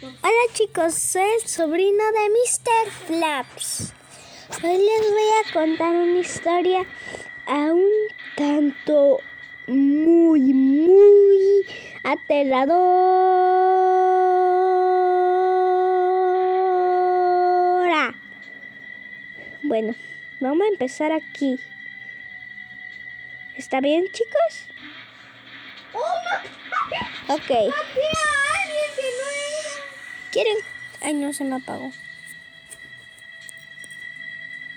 Hola chicos, soy el sobrino de Mr. Flaps. Hoy les voy a contar una historia a un tanto muy, muy aterradora. Bueno, vamos a empezar aquí. ¿Está bien chicos? Ok. ¿Quieren? Ay, no, se me apagó.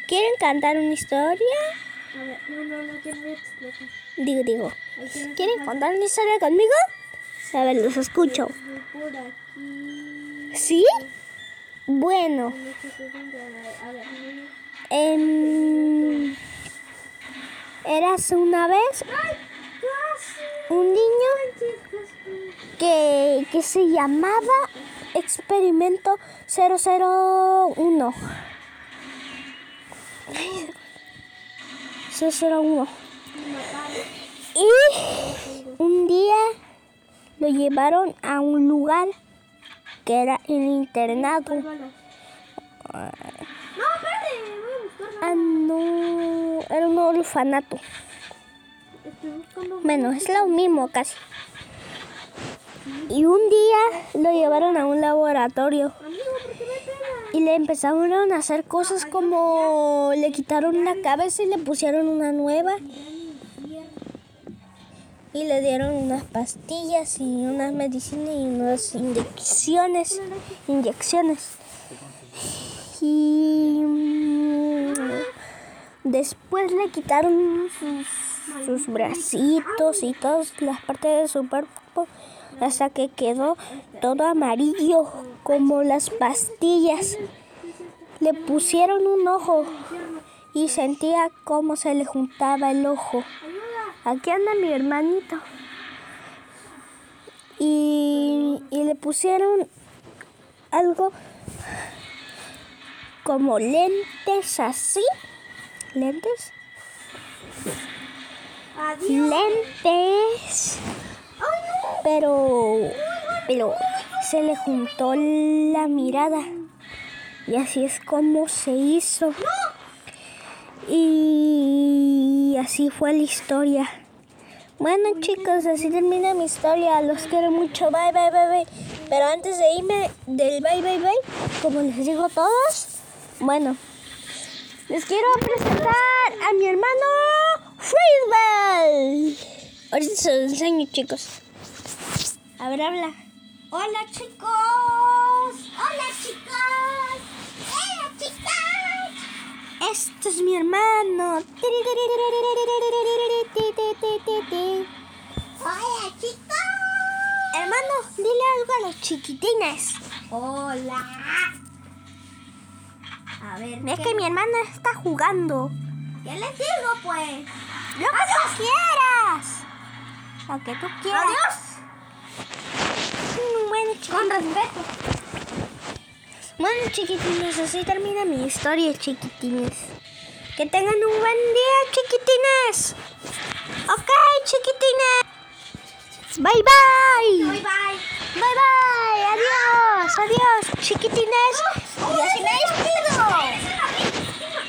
¿Quieren cantar una historia? No, no, no quiero. Digo, digo. ¿Quieren contar una historia conmigo? A ver, los escucho. ¿Sí? Bueno, em, eras una vez un niño que, que se llamaba Experimento 001. 001. Y un día lo llevaron a un lugar que era el internado. No, espérate, voy a buscarla. Ah, no, era un orfanato. Bueno, es lo mismo casi. Y un lo llevaron a un laboratorio. Y le empezaron a hacer cosas como le quitaron la cabeza y le pusieron una nueva. Y le dieron unas pastillas y unas medicinas y unas inyecciones, inyecciones. Y mm, después le quitaron sus bracitos y todas las partes de su cuerpo hasta que quedó todo amarillo como las pastillas. Le pusieron un ojo y sentía cómo se le juntaba el ojo. Aquí anda mi hermanito. Y, y le pusieron algo como lentes así. ¿Lentes? Adiós. Lentes. Pero, pero se le juntó la mirada. Y así es como se hizo. Y así fue la historia. Bueno chicos, así termina mi historia. Los quiero mucho. Bye, bye, bye, bye. Pero antes de irme del bye, bye, bye, como les digo a todos, bueno, les quiero presentar a mi hermano Freezebell. Ahorita se los enseño, chicos. A ver, habla. Hola, chicos. Hola, chicos. Hola, chicos. Este es mi hermano. Hola, chicos. Hermano, dile algo a los chiquitines. Hola. A ver, Es ¿qué, que mi hermano está jugando. ¿qué les digo, pues? Lo que tú quieras. Lo que tú quieras. Adiós. Bueno, Con respeto. Bueno, chiquitines, así termina mi historia, chiquitines. Que tengan un buen día, chiquitines. Ok, chiquitines. Bye, bye. Bye, bye. Bye, bye. Adiós. Adiós, chiquitines. Y así me despido.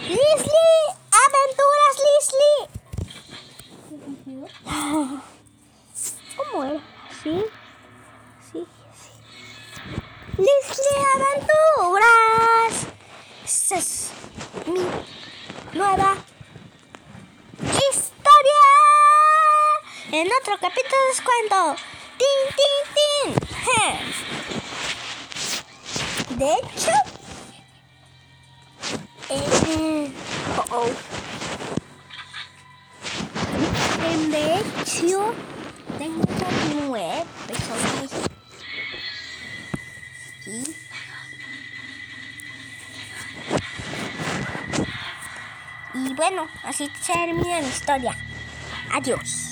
Leslie, aventuras, Leslie. ¿Cómo era? ¿Sí? Sí, sí. Leslie Aventuras. Es mi nueva historia. En otro capítulo les cuento. ¡Tin, tin, tin! De hecho, eh, oh, oh. De hecho, Y bueno, así termina mi historia. Adiós.